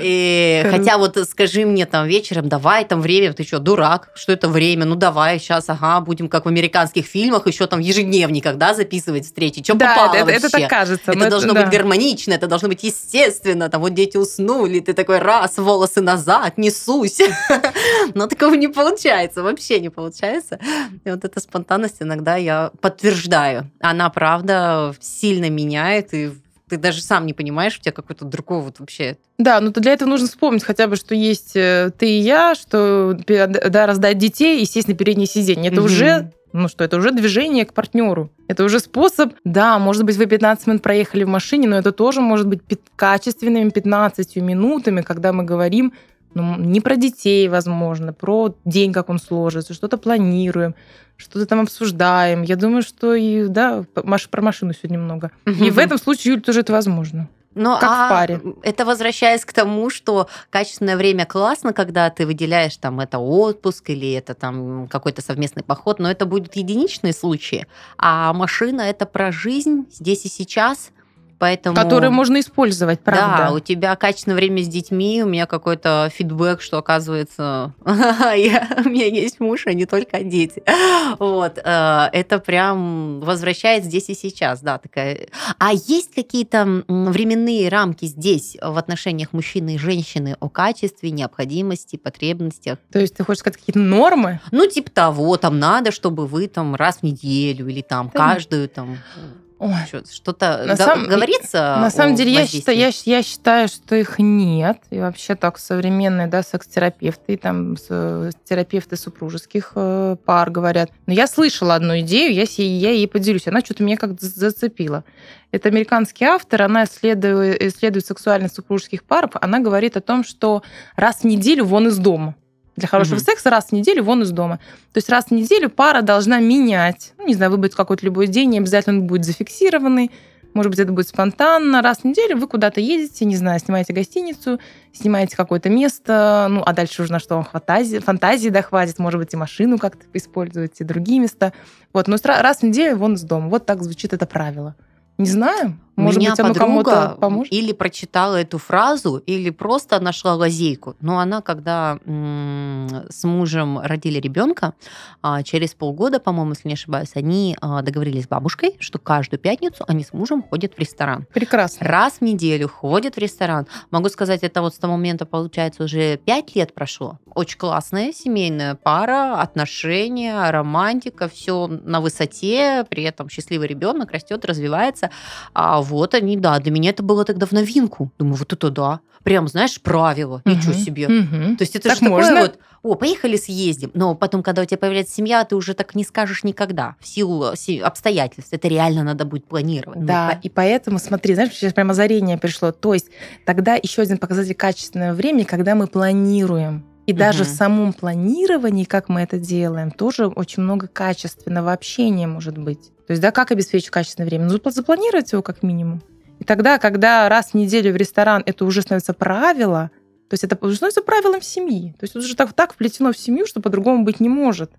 И, хотя вот скажи мне там вечером, давай там время, ты что, дурак, что это время, ну давай сейчас, ага, будем как в американских фильмах еще там ежедневниках, да, записывать встречи, что да, попало
это,
вообще.
это так кажется.
Это должно это, быть да. гармонично, это должно быть естественно, там вот дети уснули, ты такой раз, волосы назад, несусь. [LAUGHS] Но такого не получается, вообще не получается. И вот эта спонтанность иногда я подтверждаю. Она, правда, сильно меняет и ты даже сам не понимаешь, у тебя какой-то другой вот вообще...
Да, но для этого нужно вспомнить хотя бы, что есть э, ты и я, что да, раздать детей и сесть на переднее сиденье. Это угу. уже ну что, это уже движение к партнеру. Это уже способ, да, может быть, вы 15 минут проехали в машине, но это тоже может быть качественными 15 минутами, когда мы говорим ну, не про детей, возможно, про день, как он сложится, что-то планируем, что-то там обсуждаем. Я думаю, что и, да, про машину сегодня много. И в этом случае, Юль, тоже это возможно. Но, как а в паре.
Это возвращаясь к тому, что качественное время классно, когда ты выделяешь там это отпуск или это там какой-то совместный поход, но это будут единичные случаи. А машина это про жизнь здесь и сейчас. Поэтому...
Которые можно использовать, правда?
Да, у тебя качественное время с детьми, у меня какой-то фидбэк, что оказывается, [LAUGHS] у меня есть муж, а не только дети. Вот, э, это прям возвращает здесь и сейчас, да, такая. А есть какие-то временные рамки здесь в отношениях мужчины и женщины о качестве, необходимости, потребностях?
То есть ты хочешь сказать какие-то нормы?
Ну, типа того, там надо, чтобы вы там раз в неделю или там каждую там что-то на сам... говорится?
На самом деле, я считаю, я, я считаю, что их нет. И вообще так современные да, секс-терапевты, там терапевты супружеских э, пар говорят. Но я слышала одну идею, я, я ей поделюсь. Она что-то меня как-то зацепила. Это американский автор, она исследует, исследует сексуальность супружеских пар. Она говорит о том, что раз в неделю вон из дома для хорошего mm-hmm. секса раз в неделю вон из дома. То есть раз в неделю пара должна менять. Ну, не знаю, выбрать какой-то любой день, не обязательно он будет зафиксированный. Может быть, это будет спонтанно. Раз в неделю вы куда-то едете, не знаю, снимаете гостиницу, снимаете какое-то место, ну, а дальше уже на что вам фантазии, фантазии да, хватит, может быть, и машину как-то используете, другие места. Вот, но раз в неделю вон из дома. Вот так звучит это правило. Не знаю. Может
Меня
быть, оно кому-то
подруга
поможет?
или прочитала эту фразу, или просто нашла лазейку. Но она, когда м, с мужем родили ребенка, а, через полгода, по-моему, если не ошибаюсь, они а, договорились с бабушкой, что каждую пятницу они с мужем ходят в ресторан.
Прекрасно.
Раз в неделю ходят в ресторан. Могу сказать, это вот с того момента, получается, уже пять лет прошло. Очень классная семейная пара, отношения, романтика, все на высоте, при этом счастливый ребенок растет, развивается. А вот они, да, для меня это было тогда в новинку. Думаю, вот это да. Прям, знаешь, правило. Ничего
Мгм.
себе.
Мгм.
То есть это
Так
же такое
можно?
вот, о, поехали съездим. Но потом, когда у тебя появляется семья, ты уже так не скажешь никогда. В силу си- обстоятельств. Это реально надо будет планировать. Ну,
Да, и поэтому, смотри, знаешь, сейчас прям озарение пришло. То есть тогда еще один показатель качественного времени, когда мы планируем. И даже в самом планировании, как мы это делаем, тоже очень много качественного общения может быть. То есть, да, как обеспечить качественное время? Ну, запланировать его как минимум. И тогда, когда раз в неделю в ресторан это уже становится правило, то есть это становится правилом семьи. То есть это уже так, так вплетено в семью, что по-другому быть не может.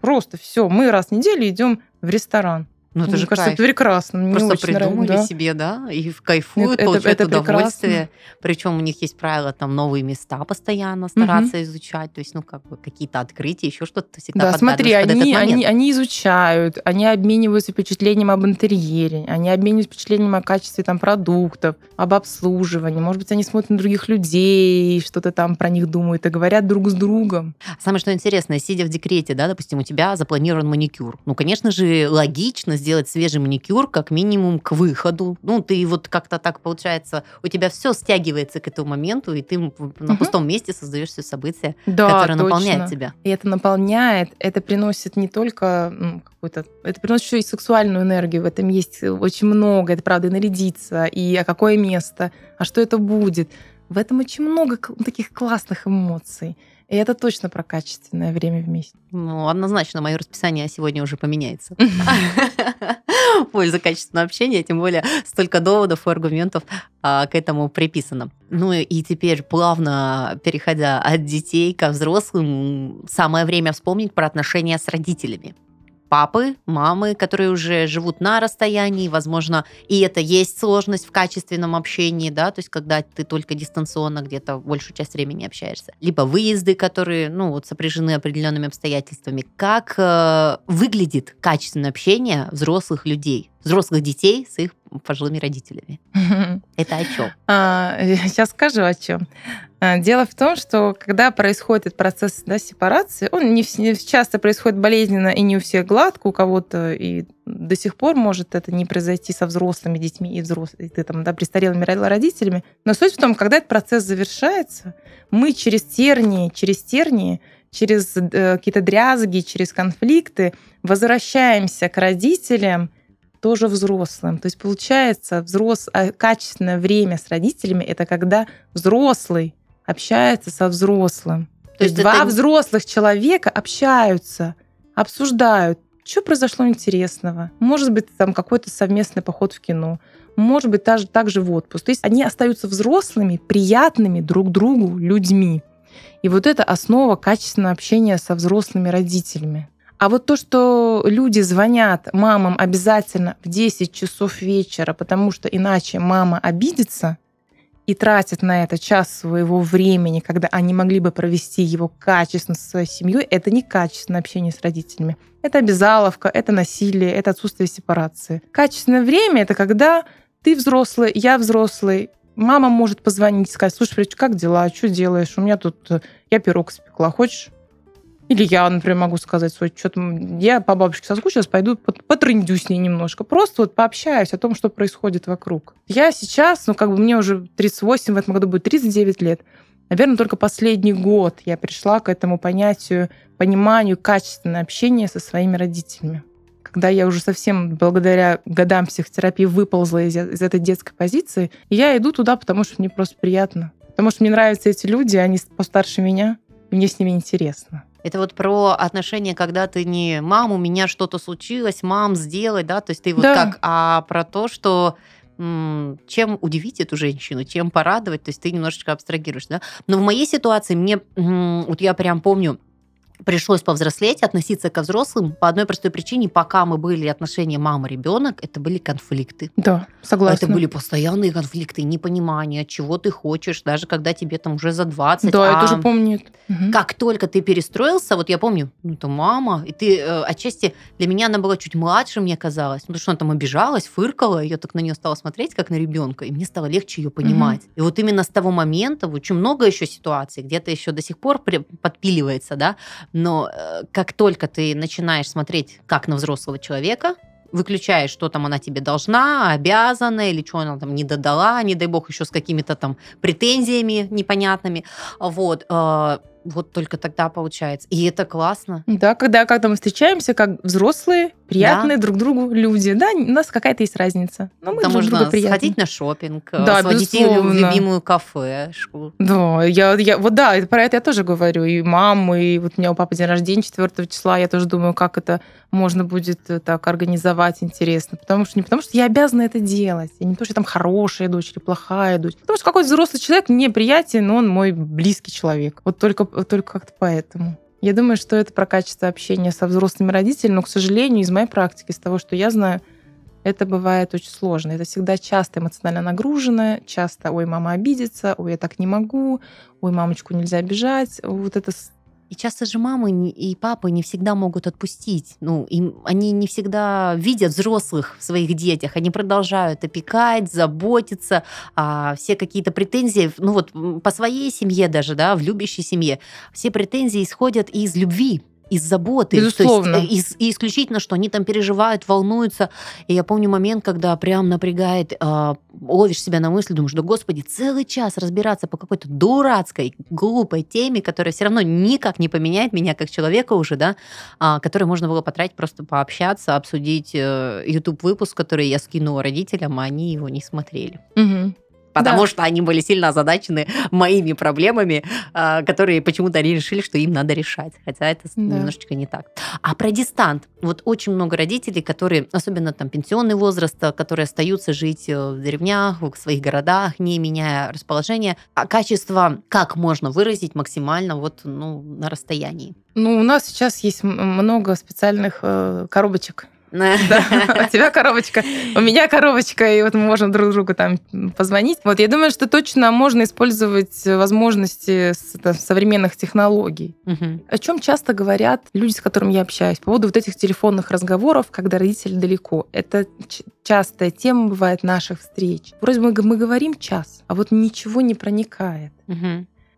Просто все, мы раз в неделю идем в ресторан.
Ну, это
Мне
же
кажется,
кайф.
это прекрасно. Мне
Просто
нравится,
придумали
да.
себе, да, и кайфуют,
Это-
получают
это
удовольствие. Причем у них есть правило там новые места постоянно стараться изучать, то есть, ну, как бы какие-то открытия, еще что-то всегда
Да, смотри, они, они, они изучают, они обмениваются впечатлением об интерьере, они обмениваются впечатлением о качестве там, продуктов, об обслуживании. Может быть, они смотрят на других людей, что-то там про них думают и говорят друг с другом.
Самое что интересное, сидя в декрете, да, допустим, у тебя запланирован маникюр. Ну, конечно же, логично сделать свежий маникюр как минимум к выходу. Ну, ты вот как-то так получается, у тебя все стягивается к этому моменту, и ты в- на пустом месте создаешь все события,
Да,
которые
точно.
наполняют тебя.
И это наполняет, это приносит не только ну, какую-то... Это приносит еще и сексуальную энергию. В этом есть очень много. Это, правда, и нарядиться, и а какое место, а что это будет. В этом очень много таких классных эмоций. И это точно про качественное время вместе.
Ну, однозначно, мое расписание сегодня уже поменяется. в [LAUGHS] пользу качественного общения, тем более столько доводов и аргументов а, к этому приписано. Ну и теперь, плавно переходя от детей ко взрослым, самое время вспомнить про отношения с родителями. Папы, мамы, которые уже живут на расстоянии, возможно, и это есть сложность в качественном общении, да, то есть когда ты только дистанционно где-то большую часть времени общаешься. Либо выезды, которые, ну, вот сопряжены определенными обстоятельствами. Как э, выглядит качественное общение взрослых людей, взрослых детей с их пожилыми родителями? [LAUGHS] Это о чем?
Сейчас скажу о чем. Дело в том, что когда происходит процесс да, сепарации, он не, часто происходит болезненно и не у всех гладко, у кого-то и до сих пор может это не произойти со взрослыми детьми и взрослыми, ты там, да, престарелыми ро- родителями. Но суть в том, когда этот процесс завершается, мы через тернии, через тернии, через э, какие-то дрязги, через конфликты возвращаемся к родителям, тоже взрослым. То есть получается, взрос... а, качественное время с родителями это когда взрослый общается со взрослым. То, есть,
есть
два
это-
взрослых человека общаются, обсуждают, что произошло интересного. Может быть, там какой-то совместный поход в кино. Может быть, даже также в отпуск. То есть они остаются взрослыми, приятными друг другу людьми. И вот это основа качественного общения со взрослыми родителями. А вот то, что люди звонят мамам обязательно в 10 часов вечера, потому что иначе мама обидится и тратит на это час своего времени, когда они могли бы провести его качественно со своей семьей, это не качественное общение с родителями. Это обязаловка, это насилие, это отсутствие сепарации. Качественное время — это когда ты взрослый, я взрослый, мама может позвонить и сказать, слушай, Фрич, как дела, что делаешь? У меня тут, э, я пирог спекла, хочешь? Или я, например, могу сказать, что что-то я по бабушке соскучилась, пойду пот- потрындю с ней немножко. Просто вот пообщаюсь о том, что происходит вокруг. Я сейчас, ну, как бы мне уже 38, в этом году будет 39 лет. Наверное, только последний год я пришла к этому понятию, пониманию качественного общения со своими родителями. Когда я уже совсем благодаря годам психотерапии выползла из, из этой детской позиции, я иду туда, потому что мне просто приятно. Потому что мне нравятся эти люди, они постарше меня, мне с ними интересно.
Это вот про отношения, когда ты не «мам, у меня что-то случилось, мам, сделай», да, то есть ты вот
Да.
как, а про то, что чем удивить эту женщину, чем порадовать, то есть ты немножечко абстрагируешь, да. Но в моей ситуации мне, вот я прям помню, пришлось повзрослеть, относиться ко взрослым по одной простой причине. Пока мы были отношения мама-ребенок, это были конфликты.
Да, согласна.
Это были постоянные конфликты, непонимание, чего ты хочешь, даже когда тебе там уже за 20.
Да, я
а
тоже помню.
Как только ты перестроился, вот я помню, ну, это мама, и ты э, отчасти для меня она была чуть младше, мне казалось, ну, потому что она там обижалась, фыркала, я так на нее стала смотреть, как на ребенка, и мне стало легче ее понимать. И вот именно с того момента, очень много еще ситуаций, где-то еще до сих пор подпиливается, да, но э, как только ты начинаешь смотреть как на взрослого человека, выключаешь, что там она тебе должна, обязана, или что она там не додала, не дай бог еще с какими-то там претензиями непонятными, вот, э, вот только тогда получается. И это классно.
Да, когда, когда мы встречаемся как взрослые, приятные друг другу люди. Да, у нас какая-то есть разница. Но мы
Там
друг
можно
другу приятны.
сходить на шопинг,
Да,
сводить ее в любимую кафешку.
Да, я, я, вот да, про это я тоже говорю. И мамы, и вот у меня у папы день рождения 4 числа, я тоже думаю, как это можно будет э, так организовать интересно. Потому что не потому, что я обязана это делать. И не потому, что я там хорошая дочь или плохая дочь. Потому что какой-то взрослый человек мне приятен, но он мой близкий человек. Вот только, вот только как-то поэтому. Я думаю, что это про качество общения со взрослыми родителями, но, к сожалению, из моей практики, из того, что я знаю, это бывает очень сложно. Это всегда часто эмоционально нагружено, часто, ой, мама обидится, ой, я так не могу, ой, мамочку нельзя обижать. Вот это
И часто же мамы и папы не всегда могут отпустить. Ну, им, они не всегда видят взрослых в своих детях. Они продолжают опекать, заботиться. А все какие-то претензии, ну вот по своей семье даже, да, в любящей семье, все претензии исходят из любви из заботы.
Безусловно.
То есть, э, из- и исключительно, что они там переживают, волнуются. И я помню момент, когда прям напрягает, а, ловишь себя на мысли, думаешь, да господи, целый час разбираться по какой-то дурацкой, глупой теме, которая все равно никак не поменяет меня как человека уже, да, а, который можно было потратить просто пообщаться, обсудить YouTube-выпуск, который я скинула родителям, а они его не смотрели.
Мгм.
Потому
Да.
что они были сильно озадачены моими проблемами, а, которые почему-то они решили, что им надо решать. Хотя это
Да.
немножечко не так. А про дистант. Вот очень много родителей, которые, особенно там пенсионный возраст, а, которые остаются жить э, в деревнях, в своих городах, не меняя расположение. А качество как можно выразить максимально вот ну, на расстоянии?
Ну, у нас сейчас есть много специальных э, коробочек. [LAUGHS] Да, у тебя коробочка, у меня коробочка, и вот мы можем друг другу там позвонить. Вот я думаю, что точно можно использовать возможности современных технологий. О чем часто говорят люди, с которыми я общаюсь, по поводу вот этих телефонных разговоров, когда родители далеко. Это частая тема бывает наших встреч. Вроде бы мы говорим час, а вот ничего не проникает.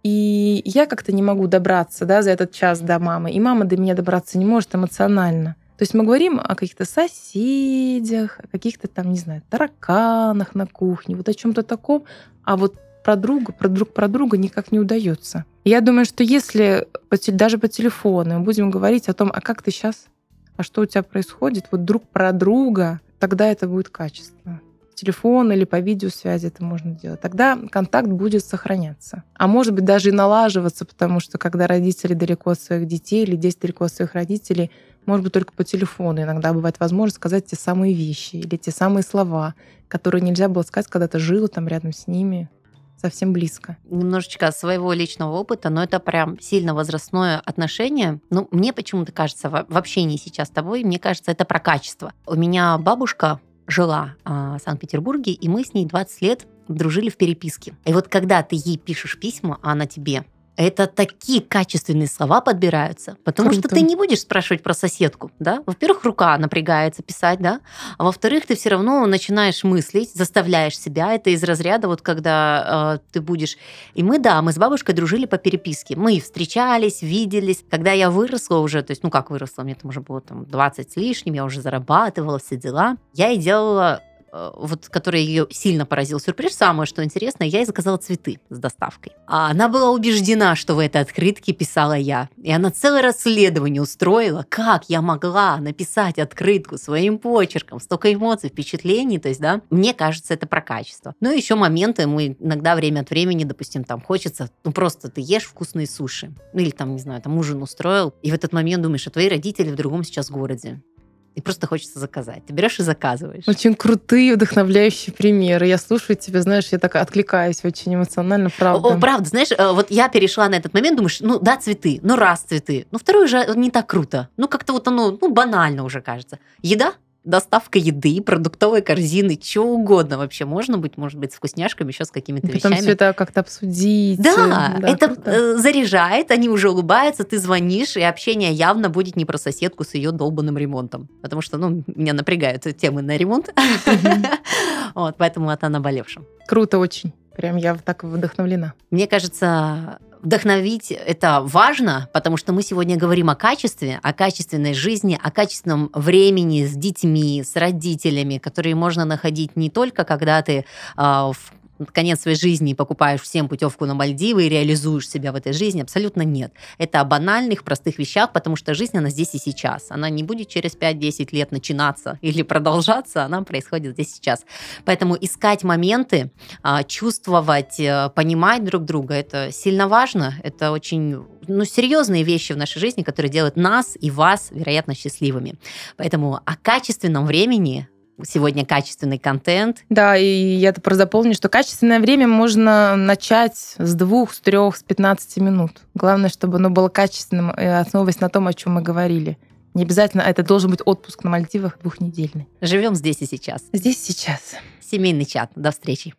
И я как-то не могу добраться да, за этот час до мамы, и мама до меня добраться не может эмоционально. То есть мы говорим о каких-то соседях, о каких-то там, не знаю, тараканах на кухне, вот о чем-то таком, а вот про друга, про друг про друга никак не удается. Я думаю, что если даже по телефону мы будем говорить о том, а как ты сейчас, а что у тебя происходит, вот друг про друга, тогда это будет качественно телефон или по видеосвязи это можно делать. Тогда контакт будет сохраняться. А может быть даже и налаживаться, потому что когда родители далеко от своих детей или дети далеко от своих родителей, может быть только по телефону иногда бывает возможность сказать те самые вещи или те самые слова, которые нельзя было сказать, когда ты жил там рядом с ними совсем близко.
немножечко своего личного опыта, но это прям сильно возрастное отношение. Ну, мне почему-то кажется, в общении сейчас с тобой, мне кажется, это про качество. У меня бабушка жила а, в Санкт-Петербурге, и мы с ней 20 лет дружили в переписке. И вот когда ты ей пишешь письма, а она тебе, это такие качественные слова подбираются, потому
Круто.
что ты не будешь спрашивать про соседку, да? Во-первых, рука напрягается писать, да? А во-вторых, ты все равно начинаешь мыслить, заставляешь себя. Это из разряда, вот когда э, ты будешь... И мы, да, мы с бабушкой дружили по переписке. Мы встречались, виделись. Когда я выросла уже, то есть, ну как выросла, мне там уже было там 20 с лишним, я уже зарабатывала, все дела. Я и делала вот, который ее сильно поразил сюрприз, самое что интересно, я ей заказала цветы с доставкой. А она была убеждена, что в этой открытке писала я. И она целое расследование устроила, как я могла написать открытку своим почерком, столько эмоций, впечатлений, то есть, да, мне кажется, это про качество. Ну, еще моменты, мы иногда время от времени, допустим, там хочется, ну, просто ты ешь вкусные суши, ну, или там, не знаю, там ужин устроил, и в этот момент думаешь, а твои родители в другом сейчас городе. И просто хочется заказать. Ты берешь и заказываешь.
Очень крутые, вдохновляющие примеры. Я слушаю тебя, знаешь, я так откликаюсь очень эмоционально, правда.
О, правда, знаешь, э, вот я перешла на этот момент, думаешь, ну да, цветы, ну раз цветы, ну второй уже не так круто. Ну как-то вот оно, ну банально уже кажется. Еда, доставка еды, продуктовой корзины, чего угодно вообще можно быть, может быть, с вкусняшками, еще с какими-то
потом
вещами.
все это как-то обсудить.
Да,
Да,
это
круто.
э, заряжает, они уже улыбаются, ты звонишь, и общение явно будет не про соседку с ее долбанным ремонтом. Потому что, ну, меня напрягают темы на ремонт. [LAUGHS] Вот, поэтому это о наболевшем.
Круто очень. Прям я так вдохновлена.
Мне кажется, вдохновить это важно, потому что мы сегодня говорим о качестве, о качественной жизни, о качественном времени с детьми, с родителями, которые можно находить не только когда ты а, в конец своей жизни покупаешь всем путевку на Мальдивы и реализуешь себя в этой жизни. Абсолютно нет. Это о банальных, простых вещах, потому что жизнь, она здесь и сейчас. Она не будет через 5-10 лет начинаться [LAUGHS] или продолжаться, она происходит здесь и сейчас. Поэтому искать моменты, а, чувствовать, э, понимать друг друга, это сильно важно. Это очень ну, серьезные вещи в нашей жизни, которые делают нас и вас, вероятно, счастливыми. Поэтому о качественном времени сегодня качественный контент.
Да, и я это просто запомню, что качественное время можно начать с двух, с трех, с 15 минут. Главное, чтобы оно было качественным, и основываясь на том, о чем мы говорили. Не обязательно это должен быть отпуск на Мальдивах двухнедельный.
Живем здесь и сейчас.
Здесь сейчас.
Семейный чат. До встречи.